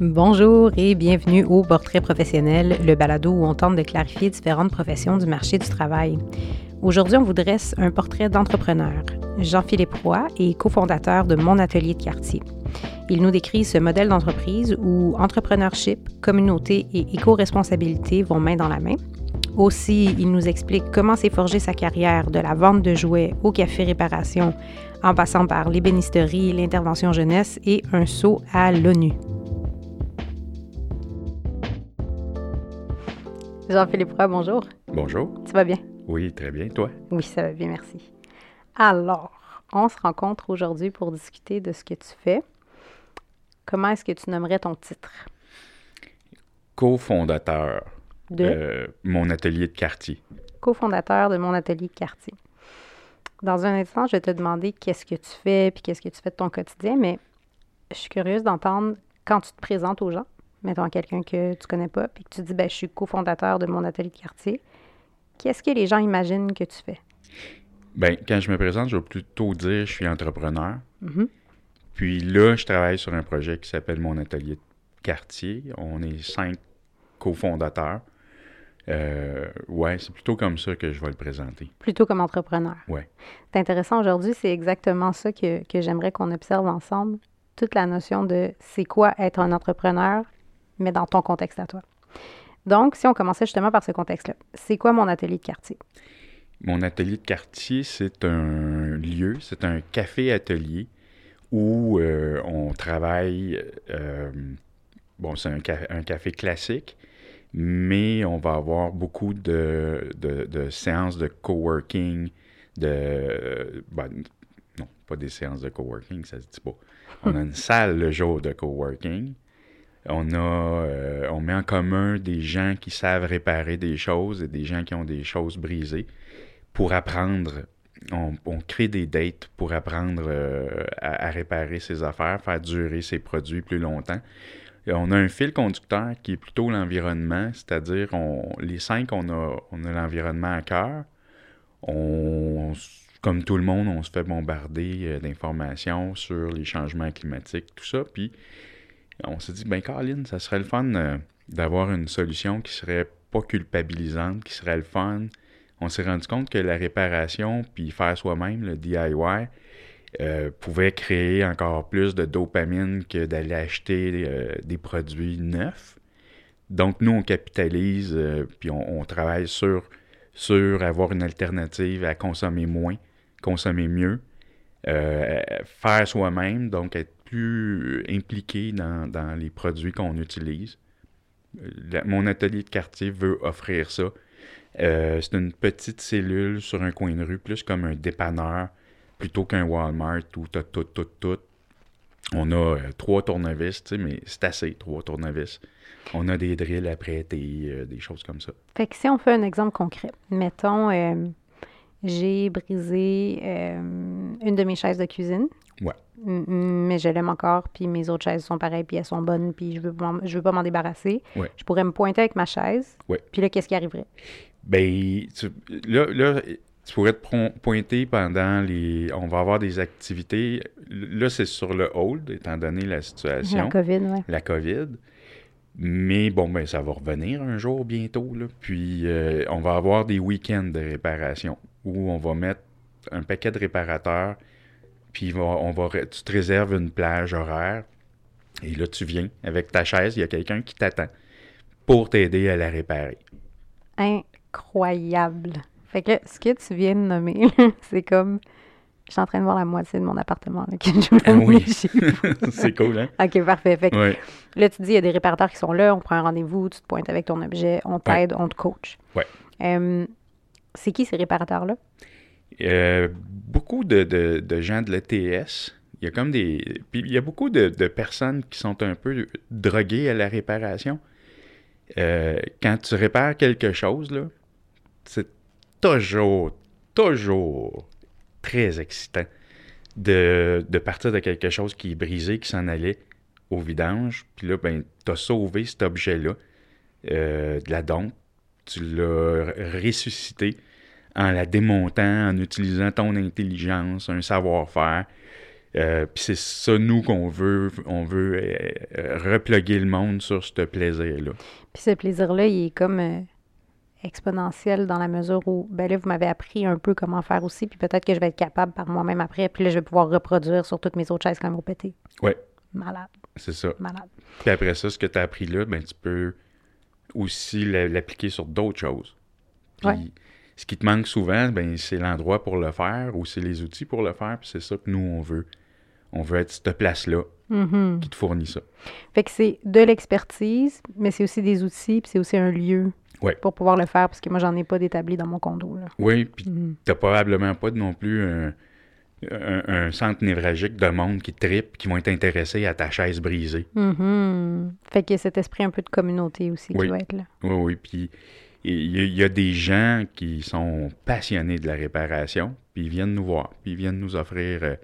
Bonjour et bienvenue au Portrait professionnel, le balado où on tente de clarifier différentes professions du marché du travail. Aujourd'hui, on vous dresse un portrait d'entrepreneur. Jean-Philippe Roy est cofondateur de Mon Atelier de quartier. Il nous décrit ce modèle d'entreprise où entrepreneurship, communauté et éco-responsabilité vont main dans la main. Aussi, il nous explique comment s'est forgé sa carrière de la vente de jouets au café réparation, en passant par l'ébénisterie, l'intervention jeunesse et un saut à l'ONU. Jean-Philippe Roy, bonjour. Bonjour. Ça va bien? Oui, très bien. Toi? Oui, ça va bien, merci. Alors, on se rencontre aujourd'hui pour discuter de ce que tu fais. Comment est-ce que tu nommerais ton titre? Co-fondateur De? Euh, mon atelier de quartier. cofondateur de mon atelier de quartier. Dans un instant, je vais te demander qu'est-ce que tu fais puis qu'est-ce que tu fais de ton quotidien, mais je suis curieuse d'entendre quand tu te présentes aux gens, mettons quelqu'un que tu connais pas, puis que tu dis ben, je suis cofondateur de mon atelier de quartier. Qu'est-ce que les gens imaginent que tu fais? Ben, quand je me présente, je vais plutôt dire je suis entrepreneur. Mhm. Puis là, je travaille sur un projet qui s'appelle mon atelier de quartier. On est cinq cofondateurs. Euh, ouais, c'est plutôt comme ça que je vais le présenter. Plutôt comme entrepreneur. Ouais. C'est intéressant aujourd'hui, c'est exactement ça que, que j'aimerais qu'on observe ensemble. Toute la notion de c'est quoi être un entrepreneur, mais dans ton contexte à toi. Donc, si on commençait justement par ce contexte-là, c'est quoi mon atelier de quartier? Mon atelier de quartier, c'est un lieu, c'est un café-atelier où euh, on travaille. euh, bon, c'est un, ca- un café classique, mais on va avoir beaucoup de, de- séances de coworking, de. ben, non, pas des séances de coworking, ça se dit pas. On a une salle le jour de coworking. On a, euh, on met en commun des gens qui savent réparer des choses et des gens qui ont des choses brisées pour apprendre. On, crée des dates pour apprendre euh, à, réparer ses affaires, faire durer ses produits plus longtemps. Et on a un fil conducteur qui est plutôt l'environnement, c'est-à-dire on, les cinq, on a, on a l'environnement à cœur. On, comme tout le monde, on se fait bombarder euh, d'informations sur les changements climatiques, tout ça. Puis on s'est dit, ben Caroline, ça serait le fun euh, d'avoir une solution qui serait pas culpabilisante, qui serait le fun. On s'est rendu compte que la réparation, puis faire soi-même, le DIY, euh, pouvait créer encore plus de dopamine que d'aller acheter euh, des produits neufs. Donc, nous, on capitalise, puis on, travaille sur, sur avoir une alternative à consommer moins, consommer mieux, faire soi-même, donc être impliqué dans, les produits qu'on utilise. Mon atelier de quartier veut offrir ça. Euh, c'est une petite cellule sur un coin de rue, plus comme un dépanneur, plutôt qu'un Walmart où tu as tout, tout, tout. On a euh, trois tournevis, tu sais, mais c'est assez, trois tournevis. On a des drills à prêter, euh, des choses comme ça. Fait que si on fait un exemple concret, mettons, j'ai brisé une de mes chaises de cuisine. Mais je l'aime encore, puis mes autres chaises sont pareilles, puis elles sont bonnes, puis je veux, je veux pas m'en débarrasser. Ouais. Je pourrais me pointer avec ma chaise. Ouais. Puis là, qu'est-ce qui arriverait? Ben, tu- là, là, tu pourrais te pointer pendant les. On va avoir des activités. Là, c'est sur le hold, étant donné la situation. La COVID, ouais. la COVID. Mais bon, ben, ça va revenir un jour bientôt. Là. Puis euh, on va avoir des week-ends de réparation où on va mettre un paquet de réparateurs. Puis va- on va, tu te réserves une plage horaire. Et là, tu viens avec ta chaise. Il y a quelqu'un qui t'attend pour t'aider à la réparer. Incroyable. Fait que ce que tu viens de nommer, c'est comme. Je suis en train de voir la moitié de mon appartement là, que je Ah oui. C'est cool, hein? OK, parfait. Fait que Ouais. Là, tu dis, il y a des réparateurs qui sont là, on prend un rendez-vous, tu te pointes avec ton objet, on t'aide, on te coach. Ouais. Euh, c'est qui ces réparateurs-là? Euh, beaucoup de, gens de l'ETS, il y a comme des. Il y a beaucoup de, personnes qui sont un peu droguées à la réparation. Euh, quand tu répares quelque chose, c'est toujours, toujours très excitant de, de partir de quelque chose qui est brisé, qui s'en allait au vidange. Puis là, ben, tu as sauvé cet objet-là euh, de la dompe. Tu l'as ressuscité en la démontant, en utilisant ton intelligence, un savoir-faire. Euh, puis c'est ça, nous, qu'on veut. On veut euh, reploguer le monde sur ce plaisir-là. Puis ce plaisir-là, il est comme euh, exponentiel dans la mesure où, ben là, vous m'avez appris un peu comment faire aussi, puis peut-être que je vais être capable par moi-même après, puis là, je vais pouvoir reproduire sur toutes mes autres chaises quand elles vont péter. Ouais. Malade, C'est ça. malade. Puis après ça, ce que tu as appris là, ben, tu peux aussi la- l'appliquer sur d'autres choses. Puis Ouais. Ce qui te manque souvent, ben, c'est l'endroit pour le faire ou c'est les outils pour le faire. Puis c'est ça que nous, on veut. On veut être cette place-là Mhm. qui te fournit ça. Fait que c'est de l'expertise, mais c'est aussi des outils, puis c'est aussi un lieu Ouais. pour pouvoir le faire, parce que moi, j'en ai pas d'établi dans mon condo. Là. Oui, puis Mhm. t'as probablement pas non plus un, un- un centre névralgique de monde qui tripe, qui vont être intéressés à ta chaise brisée. Mhm. Fait qu'il y a cet esprit un peu de communauté aussi Oui. qui va être là. Oui, oui. Puis il y, a- des gens qui sont passionnés de la réparation, puis ils viennent nous voir, puis ils viennent nous offrir euh,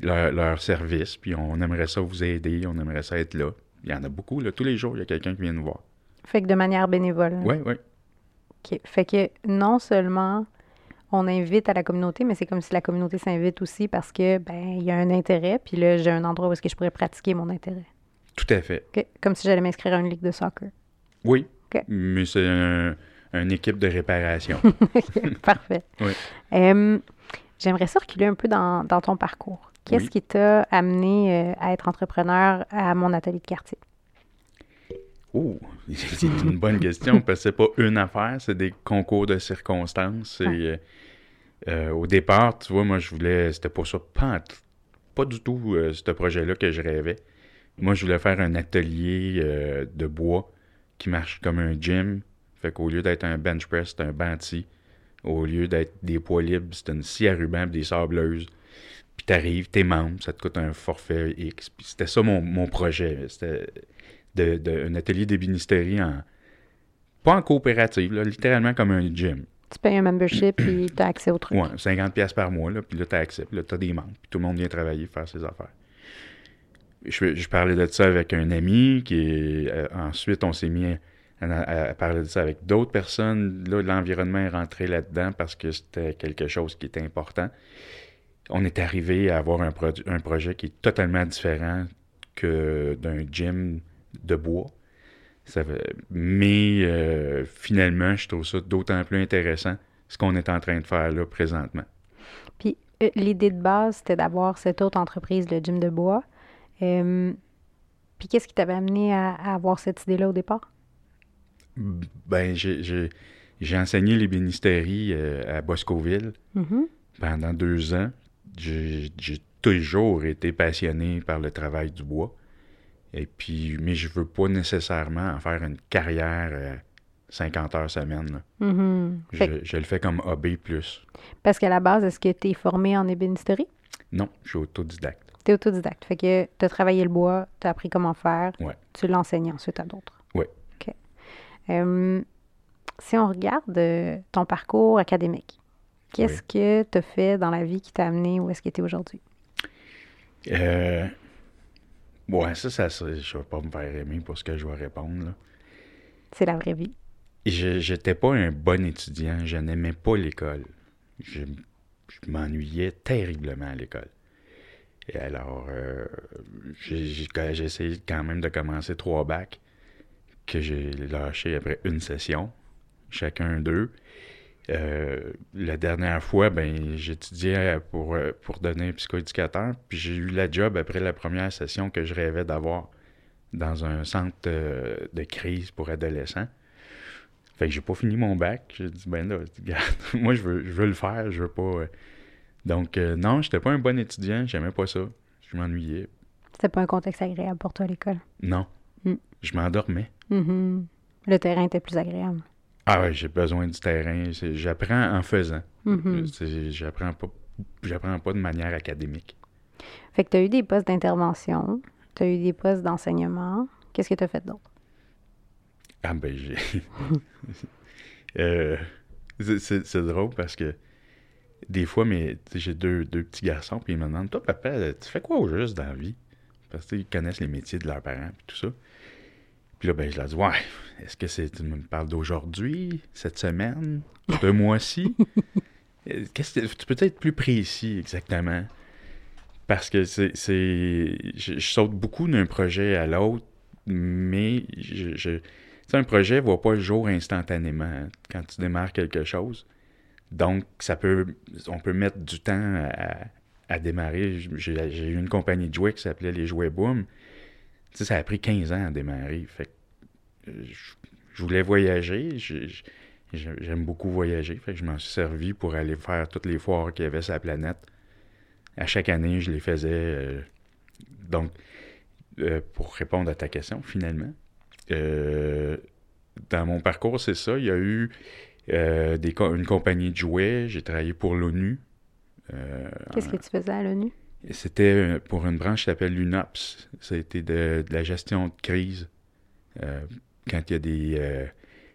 leur, leur service, puis on aimerait ça vous aider, on aimerait ça être là. Il y en a beaucoup, là. Tous les jours, il y a quelqu'un qui vient nous voir. Fait que de manière bénévole. Oui, oui. OK. Fait que non seulement on invite à la communauté, mais c'est comme si la communauté s'invite aussi parce que ben il y a un intérêt, puis là j'ai un endroit où est-ce que je pourrais pratiquer mon intérêt. Tout à fait. Comme si j'allais m'inscrire à une ligue de soccer. Oui. Mais c'est un- une équipe de réparation. Parfait. Oui. Euh, J'aimerais ça reculer un peu dans, dans ton parcours. Qu'est-ce Oui. qui t'a amené euh, à être entrepreneur à mon atelier de quartier? Oh, c'est une bonne question parce que c'est pas une affaire, c'est des concours de circonstances. Ouais. euh, euh, au départ, tu vois, moi, je voulais, c'était pas ça, pas, du tout euh, ce projet-là que je rêvais. Moi, je voulais faire un atelier euh, de bois qui marche comme un gym. Fait qu'au lieu d'être un bench press, c'est un banti. Au lieu d'être des poids libres, c'est une scie à ruban pis des sableuses. Puis t'arrives, t'es membre, ça te coûte un forfait X. Puis c'était ça mon, mon projet. C'était de, de- un atelier d'ébénisterie en... Pas en coopérative, là, littéralement comme un gym. Tu payes un membership puis tu as accès au truc. Ouais, 50 pièces par mois, là, puis là, t'as accès, puis là, t'as des membres, puis tout le monde vient travailler, faire ses affaires. Je, je parlais de ça avec un ami, qui est, euh, ensuite, on s'est mis à- à parler de ça avec d'autres personnes. Là, l'environnement est rentré là-dedans parce que c'était quelque chose qui était important. On est arrivé à avoir un, projet qui est totalement différent que d'un gym de bois. Mais euh, finalement, je trouve ça d'autant plus intéressant ce qu'on est en train de faire là présentement. Puis euh, l'idée de base, c'était d'avoir cette autre entreprise, le gym de bois. Euh, puis qu'est-ce qui t'avait amené à avoir cette idée-là au départ? Ben, j'ai- enseigné l'ébénisterie euh, à Boscoville Mhm. pendant deux ans. J'ai toujours été passionné par le travail du bois. Et puis, mais je veux pas nécessairement en faire une carrière euh, 50 heures semaine. Mhm. Je, Fait que- je le fais comme hobby plus. parce qu'à la base, est-ce que tu es formé en ébénisterie? Non, je suis autodidacte. Tu es autodidacte. Fait que tu as travaillé le bois, tu as appris comment faire, Ouais. tu l'enseignes ensuite à d'autres. Ouais. Euh, si on regarde euh, ton parcours académique, qu'est-ce que tu as fait dans la vie qui t'a amené où est-ce que tu es aujourd'hui? Euh, ouais, ça, ça, ça, je vais pas me faire aimer pour ce que je vais répondre. C'est la vraie vie. Je j'étais pas un bon étudiant, je n'aimais pas l'école. Je, je m'ennuyais terriblement à l'école. Et alors, euh, j'ai essayé quand même de commencer trois bacs que j'ai lâché après une session, chacun d'eux. Euh, la dernière fois, ben, j'étudiais pour, euh, pour devenir psychoéducateur, puis j'ai eu la job après la première session que je rêvais d'avoir dans un centre euh, de crise pour adolescents. Fait que j'ai pas fini mon bac. J'ai dit, ben là, regarde, moi, je veux, je veux le faire, je veux pas. euh. Donc, euh, non, j'étais pas un bon étudiant, j'aimais pas ça. Je m'ennuyais. C'était pas un contexte agréable pour toi à l'école? Non. Mm. Je m'endormais. Mhm. Le terrain était plus agréable. Ah ouais, j'ai besoin du terrain. J'apprends en faisant. Mhm. C'est- J'apprends pas, j'apprends pas de manière académique. Fait que tu as eu des postes d'intervention, tu as eu des postes d'enseignement. Qu'est-ce que tu as fait d'autre? Ah ben j'ai. Euh, c'est- drôle parce que des fois, mais j'ai deux, deux petits garçons, puis ils me demandent Toi, papa, tu fais quoi au juste dans la vie Parce qu'ils connaissent les métiers de leurs parents, puis tout ça. Puis là, ben, je leur dis Ouais, est-ce que c'est. Tu me parles d'aujourd'hui, cette semaine, ce mois-ci Euh, Qu'est-ce que tu peux être plus précis exactement? Parce que c'est. c'est- Je, je saute beaucoup d'un projet à l'autre, mais je. je- un projet ne voit pas le jour instantanément hein, quand tu démarres quelque chose. Donc, ça peut. On peut mettre du temps à, à démarrer. J'ai j'ai eu une compagnie de jouets qui s'appelait Les Jouets Boom. Ça a pris 15 ans à démarrer. Fait que, euh, je, voulais voyager. J'aime beaucoup voyager. Fait que je m'en suis servi pour aller faire toutes les foires qu'il y avait sur la planète. À chaque année, je les faisais. euh, donc, euh, pour répondre à ta question, finalement, dans mon parcours, c'est ça. Il y a eu une compagnie de jouets. J'ai travaillé pour l'ONU. Qu'est-ce que tu faisais à l'ONU? C'était euh, pour une branche qui s'appelle l'UNOPS. Ça a été de, de la gestion de crise. Euh, quand il y a des euh,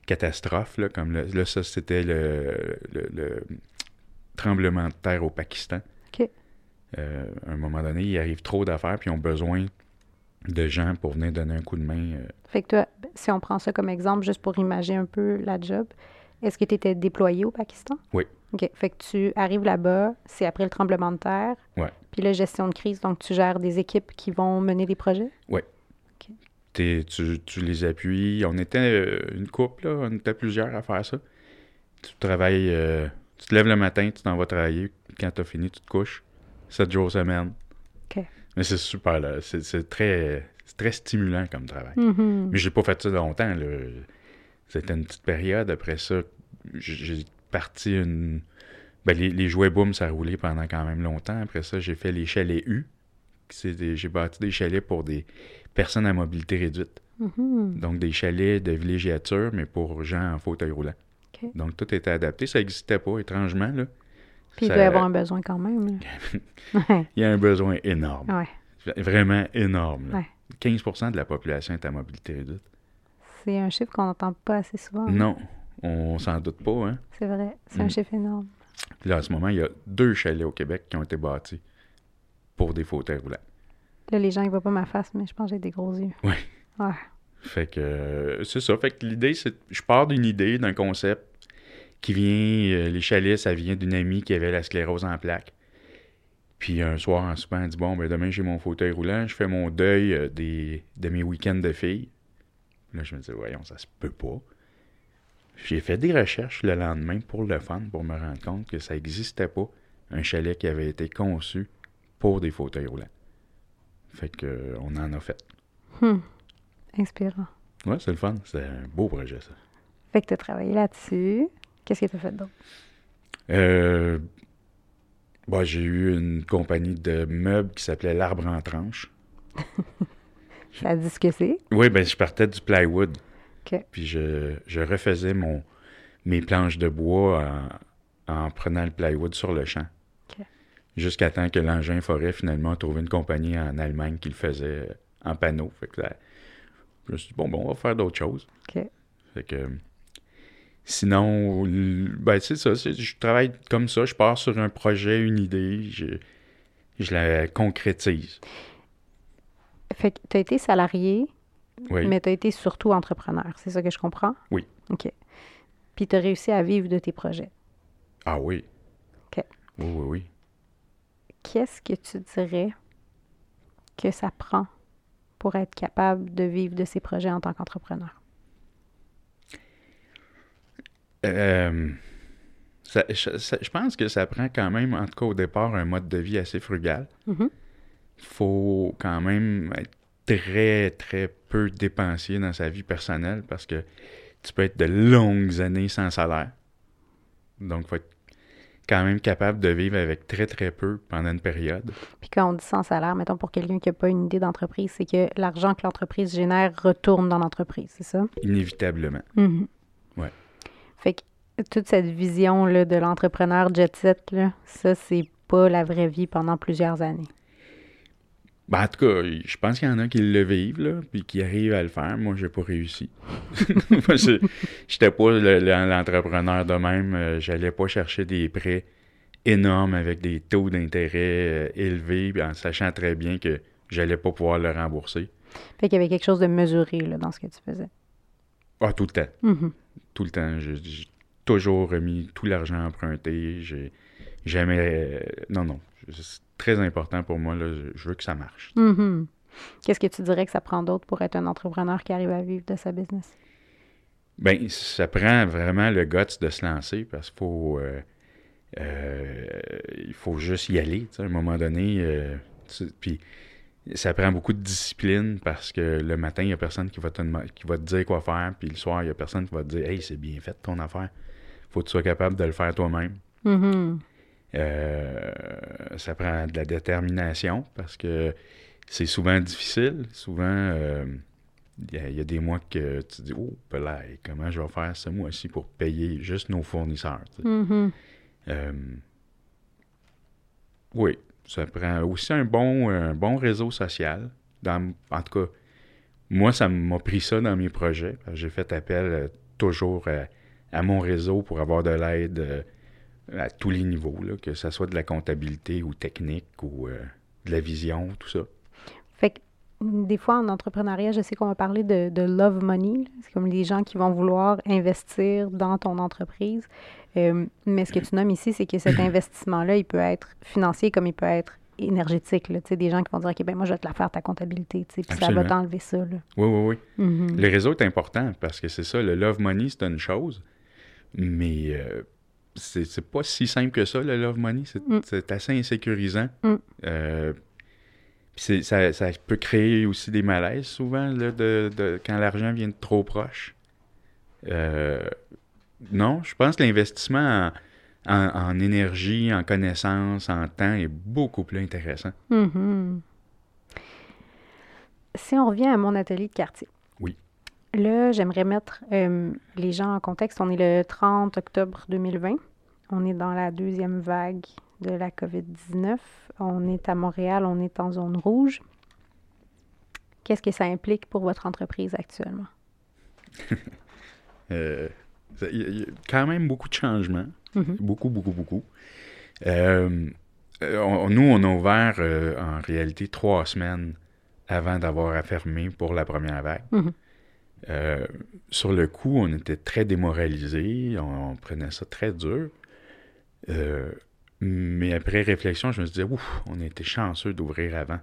catastrophes, là, comme le- là, ça, c'était le, le- le tremblement de terre au Pakistan. Euh, à un moment donné, il arrive trop d'affaires, puis ils ont besoin de gens pour venir donner un coup de main. Fait que toi, si on prend ça comme exemple, juste pour imaginer un peu la job, est-ce que tu étais déployé au Pakistan? Oui. OK. Fait que tu arrives là-bas, c'est après le tremblement de terre. Ouais. Puis la gestion de crise, donc tu gères des équipes qui vont mener des projets? T'es- tu, tu les appuies. On était euh, une couple, là, on était plusieurs à faire ça. Tu travailles, euh, tu te lèves le matin, tu t'en vas travailler. Quand tu as fini, tu te couches. 7 jours semaine. OK. Mais c'est super, là. C'est, très, très stimulant comme travail. Mhm. Mais j'ai pas fait ça longtemps, là. C'était une petite période. Après ça, j'ai parti une. Ben, les, les jouets boom, ça a roulé pendant quand même longtemps. Après ça, j'ai fait les chalets U. J'ai bâti des chalets pour des personnes à mobilité réduite. Mhm. Donc, des chalets de villégiature, mais pour gens en fauteuil roulant. Donc, tout était adapté. Ça n'existait pas, étrangement. Là. Puis il doit y avoir un besoin quand même. Il y a un besoin énorme. Ouais. Vraiment énorme. Ouais. 15% de la population est à mobilité réduite. C'est un chiffre qu'on n'entend pas assez souvent. hein. Non, on s'en doute pas. Hein? C'est vrai. C'est un Mm. chiffre énorme. Puis là, en ce moment, il y a deux chalets au Québec qui ont été bâtis pour des fauteuils roulants. Là, les gens, ils voient pas ma face, mais je pense que j'ai des gros yeux. Ouais. Ouais. Fait que euh, c'est ça. Fait que l'idée, c'est. Je pars d'une idée, d'un concept qui vient. euh, les chalets, ça vient d'une amie qui avait la sclérose en plaques. Puis un soir, en soupant, elle dit Bon, ben demain, j'ai mon fauteuil roulant, je fais mon deuil euh, des, de mes week-ends de filles. Là, je me dis Voyons, ça se peut pas. J'ai fait des recherches le lendemain pour le fun, pour me rendre compte que ça n'existait pas, un chalet qui avait été conçu pour des fauteuils roulants. Fait que on en a fait. Hum. Inspirant. Ouais, c'est le fun. C'est un beau projet, ça. Fait que tu as travaillé là-dessus. Qu'est-ce que tu as fait d'autre? Euh, bah, j'ai eu une compagnie de meubles qui s'appelait L'Arbre en tranche. Ça dit ce que c'est? Oui, ben je partais du plywood. Puis je, je refaisais mon, mes planches de bois en, en prenant le plywood sur le champ. Jusqu'à temps que l'engin forêt finalement a trouvé une compagnie en Allemagne qui le faisait en panneau. Fait que là, je me suis dit, bon, bon, on va faire d'autres choses. Fait que. Sinon, ben, c'est ça. Je travaille comme ça. Je pars sur un projet, une idée. Je, je la concrétise. Fait que tu as été salarié, Oui. mais tu as été surtout entrepreneur. C'est ça que je comprends? Oui. OK. Puis tu as réussi à vivre de tes projets? Ah oui. OK. Oui, oui, oui. Qu'est-ce que tu dirais que ça prend pour être capable de vivre de ses projets en tant qu'entrepreneur? Euh, ça- je, ça- je pense que ça prend quand même, en tout cas au départ, un mode de vie assez frugal. Mhm. faut quand même être très, très peu dépensier dans sa vie personnelle parce que tu peux être de longues années sans salaire. Donc, il faut être quand même capable de vivre avec très, très peu pendant une période. Puis quand on dit sans salaire, mettons pour quelqu'un qui n'a pas une idée d'entreprise, c'est que l'argent que l'entreprise génère retourne dans l'entreprise, c'est ça? Inévitablement. Mhm. Ouais. Fait que toute cette vision là, de l'entrepreneur jet set, là, ça, c'est pas la vraie vie pendant plusieurs années. Ben, en tout cas, je pense qu'il y en a qui le vivent, là, puis qui arrivent à le faire. Moi, j'ai pas réussi. Moi, je j'étais pas le- le- l'entrepreneur de même. Euh, J'allais pas chercher des prêts énormes avec des taux d'intérêt euh, élevés, puis en sachant très bien que j'allais pas pouvoir le rembourser. Fait qu'il y avait quelque chose de mesuré là, dans ce que tu faisais. Ah, tout le temps. Mhm. Tout le temps. J'ai j'ai toujours remis tout l'argent emprunté. J'ai jamais. euh, non, non. Très important pour moi. Là. Je veux que ça marche. Mhm. Qu'est-ce que tu dirais que ça prend d'autre pour être un entrepreneur qui arrive à vivre de sa business? Bien, ça prend vraiment le guts de se lancer parce qu'il faut, euh, euh, il faut juste y aller. À un moment donné, euh, puis ça prend beaucoup de discipline parce que le matin, il n'y a personne qui va, te, qui va te dire quoi faire, puis le soir, il n'y a personne qui va te dire Hey, c'est bien fait ton affaire. faut que tu sois capable de le faire toi-même. Mm-hmm. Ça prend de la détermination parce que c'est souvent difficile. Souvent, il y, a des mois que tu te dis, oh, comment je vais faire ce mois-ci pour payer juste nos fournisseurs? Mm-hmm. Euh, oui, ça prend aussi un bon, un bon réseau social. Dans, en tout cas, moi, ça m'a pris ça dans mes projets. J'ai fait appel euh, toujours à, mon réseau pour avoir de l'aide euh, à tous les niveaux, que ce soit de la comptabilité ou technique ou de la vision, tout ça. Fait que des fois, en entrepreneuriat, je sais qu'on va parler de, love money. C'est comme les gens qui vont vouloir investir dans ton entreprise. Euh, mais ce que tu nommes ici, c'est que cet investissement-là, il peut être financier comme il peut être énergétique. Là. Des gens qui vont dire, OK, ben moi, je vais te la faire, ta comptabilité. Puis ça va t'enlever ça. Là. Oui, oui, oui. Mm-hmm. Le réseau est important parce que c'est ça, le love money, c'est une chose. Mais euh, c'est pas si simple que ça, le love money. C'est mm. assez insécurisant. Mm. Euh, ça, ça, peut créer aussi des malaises souvent là, de, de, quand l'argent vient de trop proche. Euh, non, je pense que l'investissement en, énergie, en connaissance, en temps est beaucoup plus intéressant. Mm-hmm. Si on revient à mon atelier de quartier. Oui. Là, j'aimerais mettre euh, les gens en contexte. On est le 30 octobre 2020. On est dans la deuxième vague de la COVID-19. On est à Montréal, on est en zone rouge. Qu'est-ce que ça implique pour votre entreprise actuellement? euh, il y a quand même beaucoup de changements. Mm-hmm. Beaucoup, beaucoup, beaucoup. Euh, nous, on a ouvert euh, en réalité trois semaines avant d'avoir à fermer pour la première vague. Mm-hmm. Euh, sur le coup, on était très démoralisés, on, prenait ça très dur. Mais après réflexion, je me suis dit, ouf, on était chanceux d'ouvrir avant.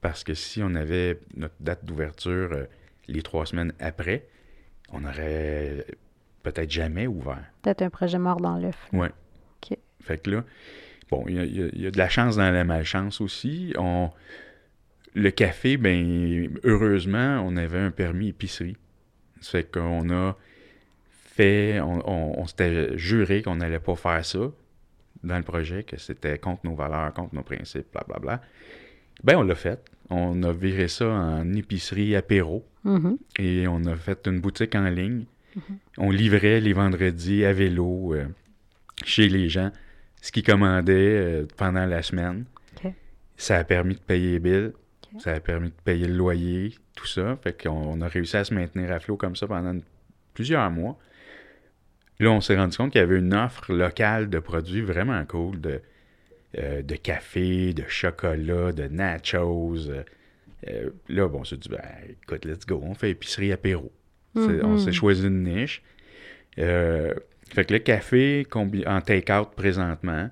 Parce que si on avait notre date d'ouverture euh, les trois semaines après, on aurait peut-être jamais ouvert. Peut-être un projet mort dans l'œuf. Oui. OK. Fait que là, bon, il y, a de la chance dans la malchance aussi. On, le café, ben heureusement, on avait un permis épicerie. Ça fait qu'on a fait, on, on s'était juré qu'on n'allait pas faire ça dans le projet, que c'était contre nos valeurs, contre nos principes, blablabla. Bla, bla. Ben, on l'a fait. On a viré ça en épicerie apéro. Mm-hmm. Et on a fait une boutique en ligne. Mm-hmm. On livrait les vendredis à vélo euh, chez les gens ce qu'ils commandaient euh, pendant la semaine. Ça a permis de payer les billes. Ça a permis de payer le loyer, tout ça. Fait qu'on a réussi à se maintenir à flot comme ça pendant plusieurs mois. Là, on s'est rendu compte qu'il y avait une offre locale de produits vraiment cool, de, euh, de café, de chocolat, de nachos. Euh, euh, là, bon, on s'est dit, ben, écoute, let's go, on fait épicerie apéro. On s'est choisi une niche. fait que le café en take-out présentement,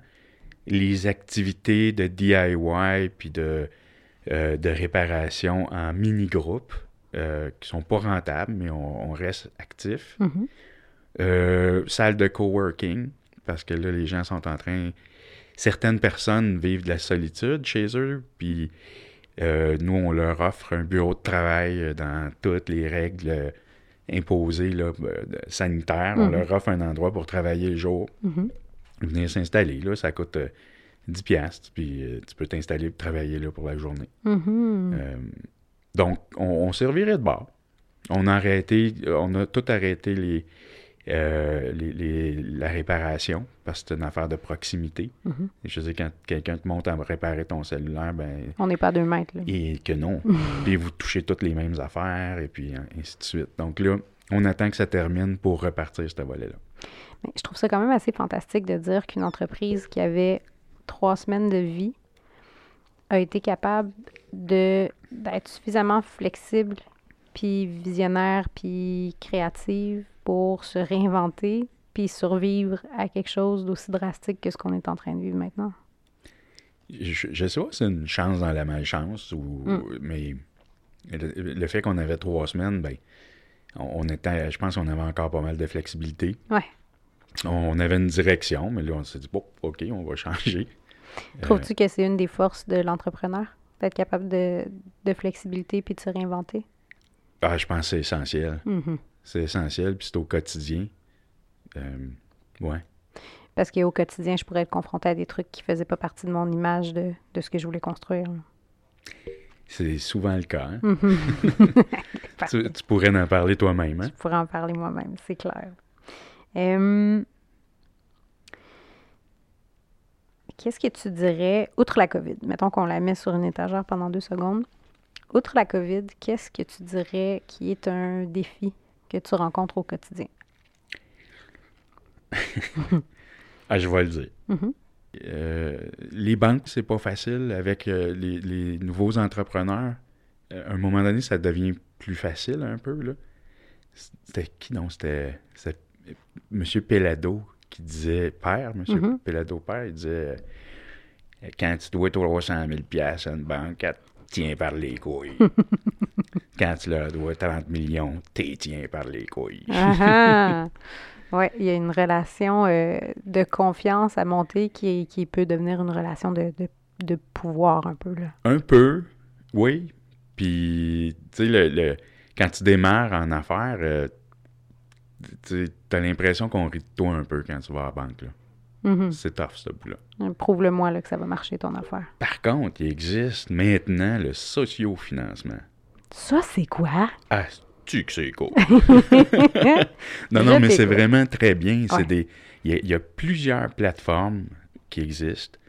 les activités de DIY puis de, de réparation en mini-groupe, qui sont pas rentables, mais on, reste actif. Mm-hmm. Euh, salle de coworking, parce que là, les gens sont en train. Certaines personnes vivent de la solitude chez eux, puis euh, nous, on leur offre un bureau de travail dans toutes les règles imposées là, sanitaires. On mhm. leur offre un endroit pour travailler le jour. Mhm. Venir s'installer, là, ça coûte 10 euh, piastres, puis tu peux t'installer pour travailler là pour la journée. Mhm. donc, on, on servirait de bord. On a arrêté, on a tout arrêté les, euh, les, la réparation, parce que c'est une affaire de proximité. Mhm. Et je sais, quand quelqu'un te monte à réparer ton cellulaire, ben. On n'est pas à deux mètres, là. Et que non. puis vous touchez toutes les mêmes affaires, et puis ainsi de suite. Donc là, on attend que ça termine pour repartir ce volet-là. Je trouve ça quand même assez fantastique de dire qu'une entreprise qui avait trois semaines de vie a été capable de d'être suffisamment flexible, puis visionnaire, puis créative pour se réinventer puis survivre à quelque chose d'aussi drastique que ce qu'on est en train de vivre maintenant? Je, je sais pas si c'est une chance dans la malchance, ou, Mm. mais le, le fait qu'on avait trois semaines, ben, on, on était, je pense qu'on avait encore pas mal de flexibilité. Ouais. On avait une direction, mais là, on s'est dit, bon, OK, on va changer. Euh, Trouves-tu que c'est une des forces de l'entrepreneur? D'être capable de, de flexibilité puis de se réinventer? ah, je pense que c'est essentiel. Mhm. C'est essentiel, puis c'est au quotidien. Euh, ouais. Parce qu'au quotidien, je pourrais être confrontée à des trucs qui faisaient pas partie de mon image de, de ce que je voulais construire. C'est souvent le cas. hein? Mhm. Tu, tu pourrais en parler toi-même. Hein? Je pourrais en parler moi-même, c'est clair. Euh, Qu'est-ce que tu dirais, outre la COVID, mettons qu'on la met sur une étagère pendant deux secondes, outre la COVID, qu'est-ce que tu dirais qui est un défi que tu rencontres au quotidien? Ah, je vais le dire. Mhm. Euh, les banques, c'est pas facile avec euh, les, les nouveaux entrepreneurs. Euh, à un moment donné, ça devient plus facile un peu. C'était qui non? C'était c'était M. Pelado qui disait, père, M. Mhm. Pelado père, il disait euh, quand tu dois 300 000 piastres à une banque, elle te tient par les couilles. quand tu leur dois 30 millions, t'es tiens par les couilles. Ah Oui, il y a une relation euh, de confiance à monter qui, qui peut devenir une relation de, de, de pouvoir un peu. Là. Un peu, oui. Puis, tu sais, le, le- quand tu démarres en affaires, euh, tu as l'impression qu'on rit de toi un peu quand tu vas à la banque. là. Mhm. C'est tough, ce bout-là. Prouve-le-moi là, que ça va marcher ton affaire. Par contre, il existe maintenant le sociofinancement. Ça, c'est quoi? Ah, tu que c'est cool. Non, non, mais c'est vraiment très bien. C'est Ouais. des, il y, a- il y a plusieurs plateformes qui existent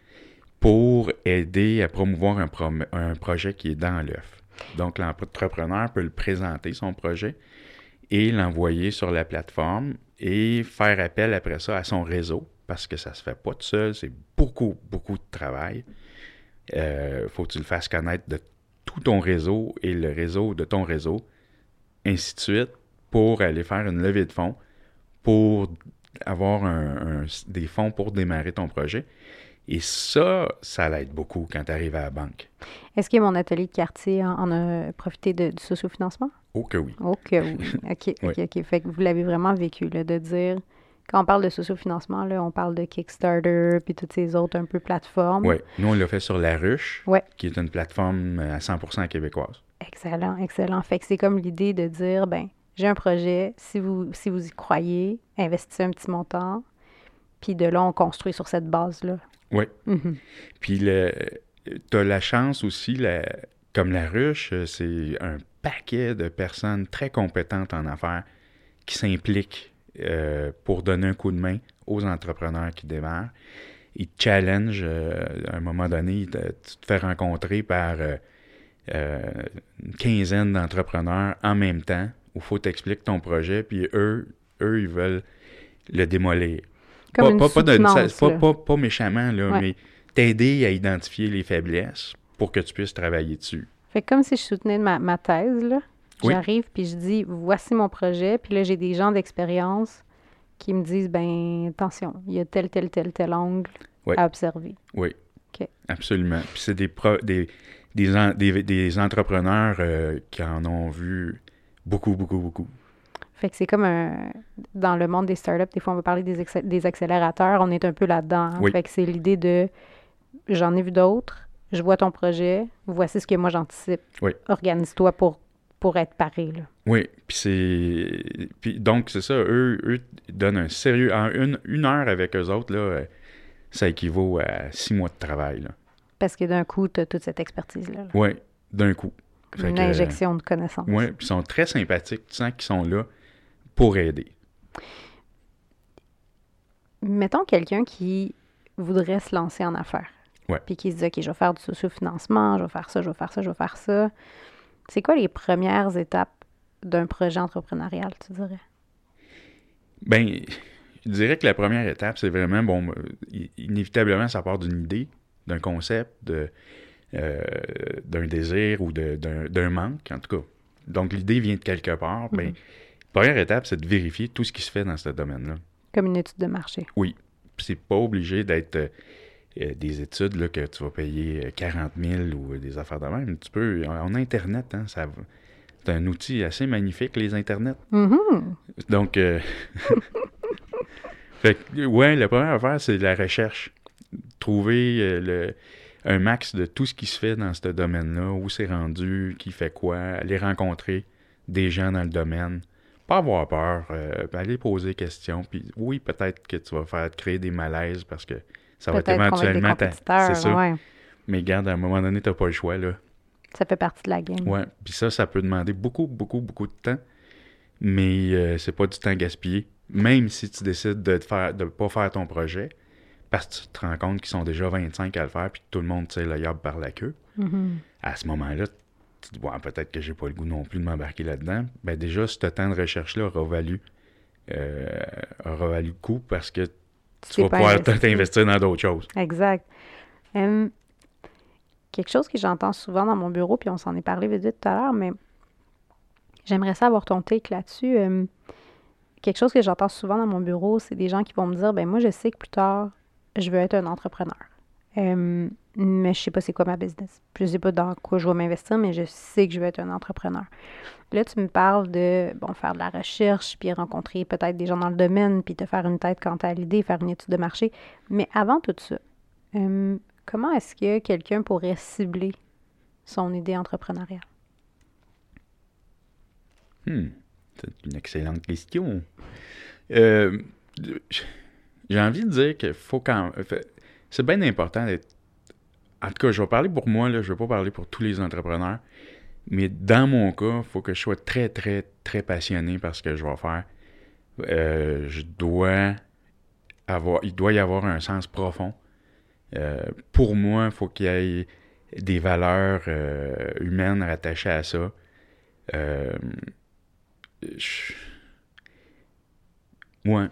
pour aider à promouvoir un, prom- un projet qui est dans l'œuf. Donc, l'entrepreneur peut le présenter, son projet, et l'envoyer sur la plateforme et faire appel après ça à son réseau, parce que ça se fait pas tout seul, c'est beaucoup, beaucoup de travail. Il faut que tu le fasses connaître de tout ton réseau et le réseau de ton réseau, ainsi de suite, pour aller faire une levée de fonds, pour avoir des fonds pour démarrer ton projet. Et ça, ça l'aide beaucoup quand tu arrives à la banque. Est-ce que mon atelier de quartier en, a profité de- du sociofinancement? Oh que oui. Oh que oui. OK, OK, Oui. OK. Fait que vous l'avez vraiment vécu, là, de dire... Quand on parle de sociofinancement, là, on parle de Kickstarter puis toutes ces autres un peu plateformes. Oui. Nous, on l'a fait sur La Ruche, Ouais. qui est une plateforme à 100% québécoise. Excellent, excellent. Fait que c'est comme l'idée de dire, ben, j'ai un projet, si vous, si vous y croyez, investissez un petit montant, puis de là, on construit sur cette base-là. Oui. Mhm. Puis tu as la chance aussi, la- comme La Ruche, c'est un paquet de personnes très compétentes en affaires qui s'impliquent euh, pour donner un coup de main aux entrepreneurs qui démarrent. Ils te challengent, euh, à un moment donné, te- tu te fais rencontrer par euh, une quinzaine d'entrepreneurs en même temps, où il faut t'expliquer ton projet, puis eux, eux, ils veulent le démolir. Comme Pas, pas, pas, pas- pas- pas méchamment, là, Ouais. mais t'aider à identifier les faiblesses pour que tu puisses travailler dessus. Fait comme si je soutenais ma, ma thèse, là. Oui. J'arrive, puis je dis, voici mon projet, puis là, j'ai des gens d'expérience qui me disent, ben, attention, il y a tel, tel, tel, tel angle Oui. à observer. Oui, absolument. Puis c'est des, pro- des, des, en- des, des entrepreneurs euh, qui en ont vu beaucoup, beaucoup, beaucoup. Fait que c'est comme un... Dans le monde des startups, des fois, on va parler des, accé- des accélérateurs. On est un peu là-dedans. hein. Oui. Fait que c'est l'idée de... J'en ai vu d'autres. Je vois ton projet. Voici ce que moi, j'anticipe. Oui. Organise-toi pour, pour être paré, là. Oui, puis c'est. Puis donc, c'est ça, eux, eux donnent un sérieux. En une, une heure avec eux autres, là, ça équivaut à six mois de travail. Là. Parce que d'un coup, tu as toute cette expertise-là. là. Oui, d'un coup. Fait Une que, injection de connaissances. Oui, puis ils sont très sympathiques. Tu sens qu'ils sont là pour aider. Mettons quelqu'un qui voudrait se lancer en affaires. Ouais. Puis qui se dit, OK, je vais faire du sociofinancement, je vais faire ça, je vais faire ça, je vais faire ça. C'est quoi les premières étapes d'un projet entrepreneurial, tu dirais? Ben, je dirais que la première étape, c'est vraiment, bon, inévitablement, ça part d'une idée, d'un concept, de, euh, d'un désir ou de- d'un d'un manque, en tout cas. Donc, l'idée vient de quelque part. Ben, Mhm. Première étape, c'est de vérifier tout ce qui se fait dans ce domaine-là. Comme une étude de marché. Puis c'est pas obligé d'être euh, euh, des études là, que tu vas payer 40 000 ou des affaires de même. Tu peux, on a Internet, hein, ça, c'est un outil assez magnifique, les Internet. Mm-hmm. Donc, euh, fait que, ouais, la première affaire, c'est la recherche. Trouver euh, le, un max de tout ce qui se fait dans ce domaine-là, où c'est rendu, qui fait quoi, aller rencontrer des gens dans le domaine. Pas avoir peur, euh, aller poser des questions. Puis oui, peut-être que tu vas faire créer des malaises parce que ça va être éventuellement. C'est ça. Mais garde, à un moment donné, tu n'as pas le choix. Là. Ça fait partie de la game. Oui, puis ça, ça peut demander beaucoup, beaucoup, beaucoup de temps. Mais euh, c'est pas du temps gaspillé. Même si tu décides de ne de pas faire ton projet, parce que tu te rends compte qu'ils sont déjà 25 à le faire, puis que tout le monde tire le yab par la queue, mm-hmm. à ce moment-là, tu te dis, peut-être que j'ai pas le goût non plus de m'embarquer là-dedans. Ben déjà, ce temps de recherche-là aura valu, euh, aura valu le coup parce que tu, vas pouvoir t'investir dans d'autres choses. Exact. quelque chose que j'entends souvent dans mon bureau, puis on s'en est parlé vite, vite tout à l'heure, mais j'aimerais savoir ton take là-dessus. quelque chose que j'entends souvent dans mon bureau, c'est des gens qui vont me dire, ben moi, je sais que plus tard, je veux être un entrepreneur. Mais je sais pas c'est quoi ma business. Je sais pas dans quoi je vais m'investir, mais je sais que je veux être un entrepreneur. Là, tu me parles de bon faire de la recherche, puis rencontrer peut-être des gens dans le domaine, puis te faire une tête quant à l'idée, faire une étude de marché. Mais avant tout ça, euh, comment est-ce que quelqu'un pourrait cibler son idée entrepreneuriale? Hmm, c'est une excellente question. Euh, j'ai envie de dire qu'il faut quand c'est bien important d'être. En tout cas, je vais parler pour moi, là, je ne vais pas parler pour tous les entrepreneurs. Mais dans mon cas, il faut que je sois très, très, très passionné par ce que je vais faire. Euh, je dois avoir. Il doit y avoir un sens profond. Euh, pour moi, il faut qu'il y ait des valeurs euh, humaines rattachées à ça. Ouais.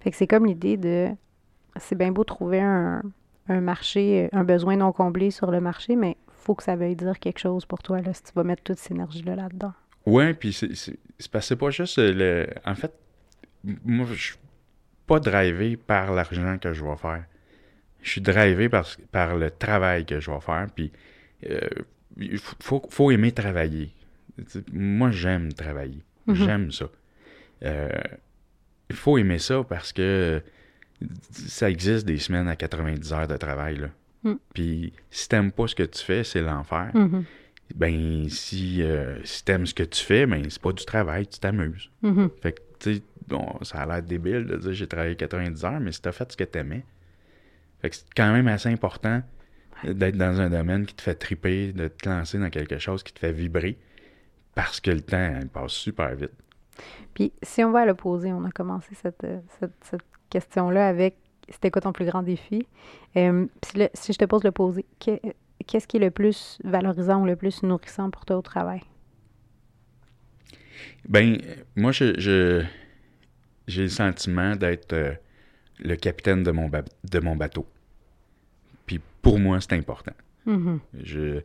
Fait que c'est comme l'idée de. C'est bien beau trouver un, marché, un besoin non comblé sur le marché, mais faut que ça veuille dire quelque chose pour toi, là, si tu vas mettre toute cette énergie-là là-dedans. Oui, puis c'est, c'est, pas juste le. En fait, moi, je suis pas drivé par l'argent que je vais faire. Je suis drivé par, par le travail que je vais faire, puis euh, il faut, faut aimer travailler. Moi, j'aime travailler. Mm-hmm. J'aime ça. Euh, il faut aimer ça parce que ça existe des semaines à 90 heures de travail. Là. Mm. Puis si t'aimes pas ce que tu fais, c'est l'enfer. Mm-hmm. Ben, si, euh, si t'aimes ce que tu fais, ben, c'est pas du travail, tu t'amuses. Mm-hmm. Fait que, tu sais, bon, ça a l'air débile de dire j'ai travaillé 90 heures, mais si t'as fait ce que t'aimais, fait que c'est quand même assez important d'être dans un domaine qui te fait triper, de te lancer dans quelque chose qui te fait vibrer, parce que le temps, il passe super vite. Puis si on va à l'opposé, on a commencé cette, cette, question-là avec c'était quoi ton plus grand défi? Euh, si je te pose le poser, qu'est-ce qui est le plus valorisant ou le plus nourrissant pour toi au travail? Ben, moi, je, j'ai le sentiment d'être euh, le capitaine de mon, de mon bateau. Puis pour moi, c'est important. Mm-hmm. je,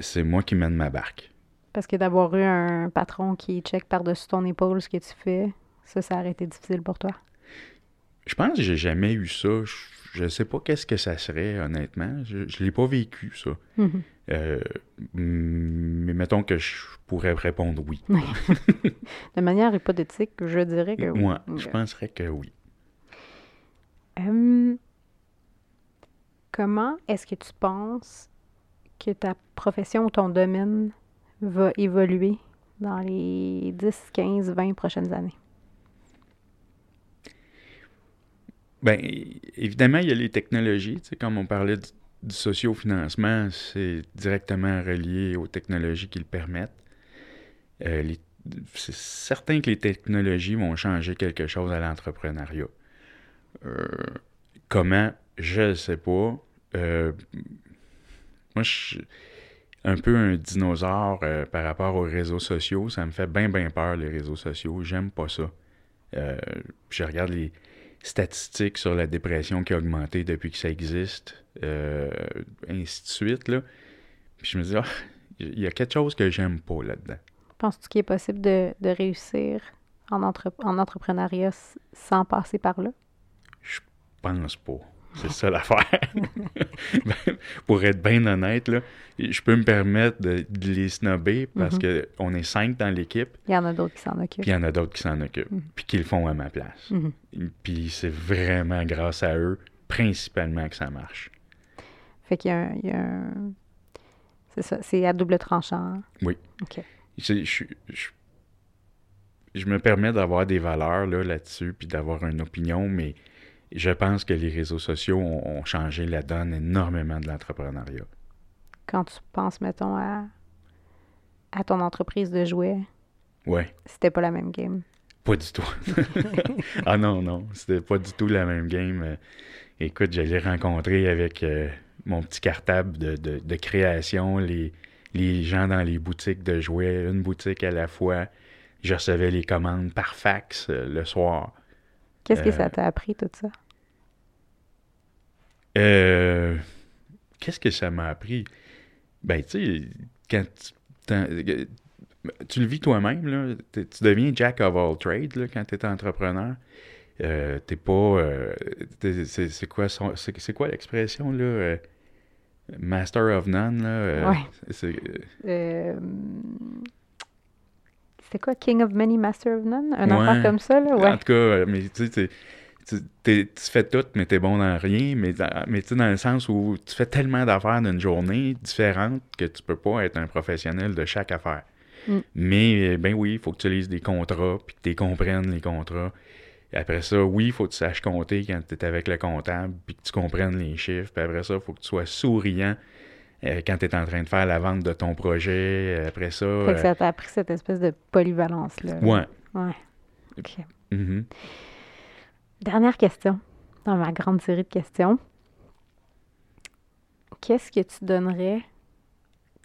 c'est moi qui mène ma barque. Parce que d'avoir eu un patron qui check par-dessus ton épaule ce que tu fais, ça, ça a été difficile pour toi? Je pense que j'ai jamais eu ça. Je ne sais pas qu'est-ce que ça serait, honnêtement. Je ne l'ai pas vécu, ça. Mm-hmm. Euh, mais mettons que je pourrais répondre oui. de manière hypothétique, je dirais que oui. Moi, je penserais que oui. Hum, comment est-ce que tu penses que ta profession ou ton domaine va évoluer dans les 10, 15, 20 prochaines années? Bien, évidemment, il y a les technologies. Tu sais, comme on parlait du, socio-financement, c'est directement relié aux technologies qui le permettent. Euh, c'est certain que les technologies vont changer quelque chose à l'entrepreneuriat. Euh, comment? Je ne sais pas. Euh, moi, je un peu un dinosaure par rapport aux réseaux sociaux. Ça me fait bien, bien peur, les réseaux sociaux. J'aime pas ça. Je regarde les statistiques sur la dépression qui a augmenté depuis que ça existe, euh, ainsi de suite. Là. Puis je me dis, ah, il y a quelque chose que j'aime pas là-dedans. Penses-tu qu'il est possible de, réussir en, en entrepreneuriat sans passer par là? Je pense pas. C'est ça l'affaire. Pour être bien honnête, là, je peux me permettre de, les snobber parce Mhm. qu'on est cinq dans l'équipe, Il y en a d'autres qui s'en occupent. puis il y en a d'autres qui s'en occupent, Mhm. puis qui le font à ma place. Mhm. Puis c'est vraiment grâce à eux, principalement, que ça marche. Fait qu'il y a un. il y a un- C'est ça, c'est à double tranchant. C'est- Je, je, je me permets d'avoir des valeurs là, là-dessus, puis d'avoir une opinion, mais je pense que les réseaux sociaux ont, ont changé la donne énormément de l'entrepreneuriat. Quand tu penses, mettons, à, à ton entreprise de jouets, Ouais, c'était pas la même game. pas du tout. ah non, non, c'était pas du tout la même game. Euh, Écoute, j'allais rencontrer avec euh, mon petit cartable de, de- de création les, les gens dans les boutiques de jouets, une boutique à la fois. Je recevais les commandes par fax euh, le soir. Qu'est-ce que Euh, ça t'a appris, tout ça? Euh, Qu'est-ce que ça m'a appris? Ben, tu sais, quand tu, euh, tu le vis toi-même, là, tu deviens jack of all trades là, quand tu es entrepreneur. Euh, t'es pas. euh, t'es- c'est c'est quoi, son- c'est c'est quoi l'expression, là? euh, master of none, là? euh, Ouais. c'est- Euh, C'était quoi? King of Many, Master of None? Un Ouais. affaire comme ça, là? En tout cas, euh, mais tu sais, fais tout, mais t'es bon dans rien. Mais, mais tu sais, dans le sens où tu fais tellement d'affaires d'une journée différentes que tu peux pas être un professionnel de chaque affaire. Mm. Mais, euh, ben oui, il faut que tu lises des contrats, puis que tu comprennes les contrats. Et après ça, oui, il faut que tu saches compter quand tu es avec le comptable, puis que tu comprennes les chiffres. Puis après ça, il faut que tu sois souriant euh, quand tu es en train de faire la vente de ton projet. Euh, Après ça... Fait que euh, ça t'a appris cette espèce de polyvalence-là. ouais. Ouais. OK. Mhm. Dernière question dans ma grande série de questions. Qu'est-ce que tu donnerais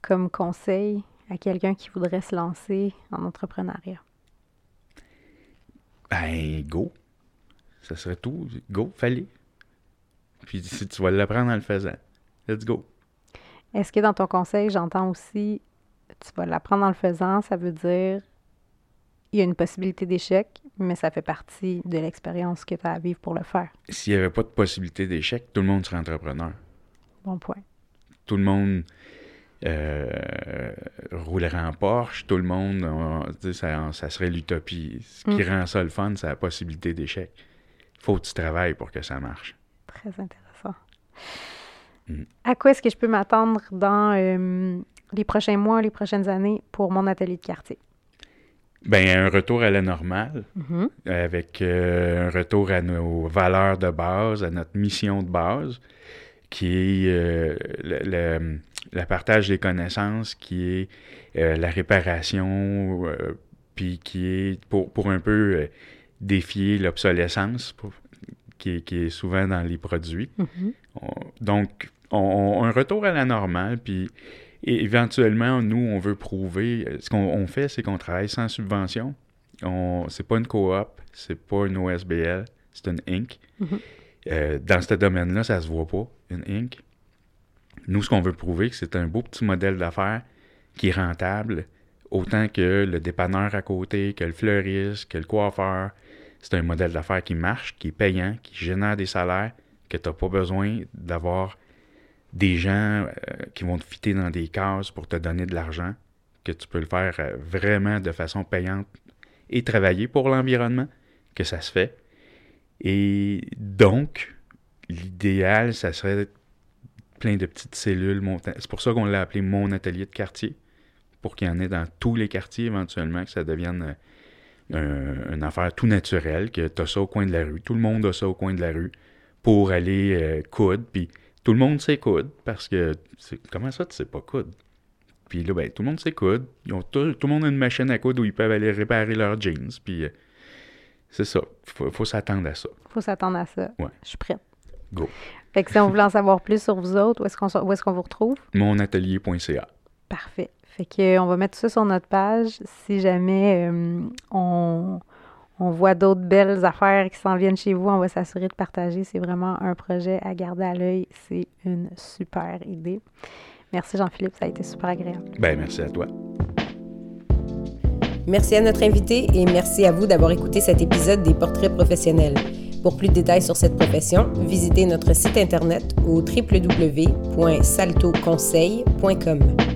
comme conseil à quelqu'un qui voudrait se lancer en entrepreneuriat? Ben, go. Ça serait tout. Go, fallait. Puis si tu vas l'apprendre en le faisant, let's go. Est-ce que dans ton conseil, j'entends aussi, tu vas l'apprendre en le faisant, ça veut dire il y a une possibilité d'échec, mais ça fait partie de l'expérience que tu as à vivre pour le faire. S'il n'y avait pas de possibilité d'échec, tout le monde serait entrepreneur. Bon point. Tout le monde euh, roulerait en Porsche, tout le monde, sais, ça, ça serait l'utopie. Ce qui Mm. rend ça le fun, c'est la possibilité d'échec. Il faut que tu travailles pour que ça marche. Très intéressant. Mm. À quoi est-ce que je peux m'attendre dans euh, les prochains mois, les prochaines années pour mon atelier de quartier? Ben, un retour à la normale, Mhm. avec euh, un retour à nos valeurs de base, à notre mission de base, qui est euh, le, le- le partage des connaissances, qui est la réparation, puis qui est pour, pour un peu défier l'obsolescence qui, est- qui est souvent dans les produits. Mhm. On- donc, on, un retour à la normale, puis éventuellement, nous, on veut prouver. euh, Ce qu'on on fait, c'est qu'on travaille sans subvention. On, c'est pas une coop, c'est pas une OSBL, c'est une Inc. Mhm. Euh, dans ce domaine-là, ça se voit pas, une Inc. Nous, ce qu'on veut prouver, c'est que c'est un beau petit modèle d'affaires qui est rentable, autant que le dépanneur à côté, que le fleuriste, que le coiffeur. C'est un modèle d'affaires qui marche, qui est payant, qui génère des salaires, que tu n'as pas besoin d'avoir des gens euh, qui vont te fitter dans des cases pour te donner de l'argent, que tu peux le faire euh, vraiment de façon payante et travailler pour l'environnement, que ça se fait. Et donc, l'idéal, ça serait plein de petites cellules. C'est pour ça qu'on l'a appelé mon atelier de quartier, pour qu'il y en ait dans tous les quartiers éventuellement, que ça devienne euh, un- une affaire tout naturelle, que tu as ça au coin de la rue. Tout le monde a ça au coin de la rue pour aller euh, coudre. Puis tout le monde sait coudre parce que comment ça, tu sais pas coudre? Puis là, ben, tout le monde sait coudre. Ils ont tout, tout le monde a une machine à coudre où ils peuvent aller réparer leurs jeans. Puis euh, c'est ça. Faut, faut s'attendre à ça. faut s'attendre à ça. Ouais. Je suis prête. Go. Fait que si on voulait en savoir plus sur vous autres, où est-ce qu'on, qu'on vous retrouve? Monatelier.ca. Parfait. Fait que on va mettre ça sur notre page. Si jamais euh, on, on voit d'autres belles affaires qui s'en viennent chez vous, on va s'assurer de partager. C'est vraiment un projet à garder à l'œil. C'est une super idée. Merci Jean-Philippe, ça a été super agréable. Ben, merci à toi. Merci à notre invité et merci à vous d'avoir écouté cet épisode des Portraits professionnels. Pour plus de détails sur cette profession, visitez notre site internet au www.saltoconseil.com.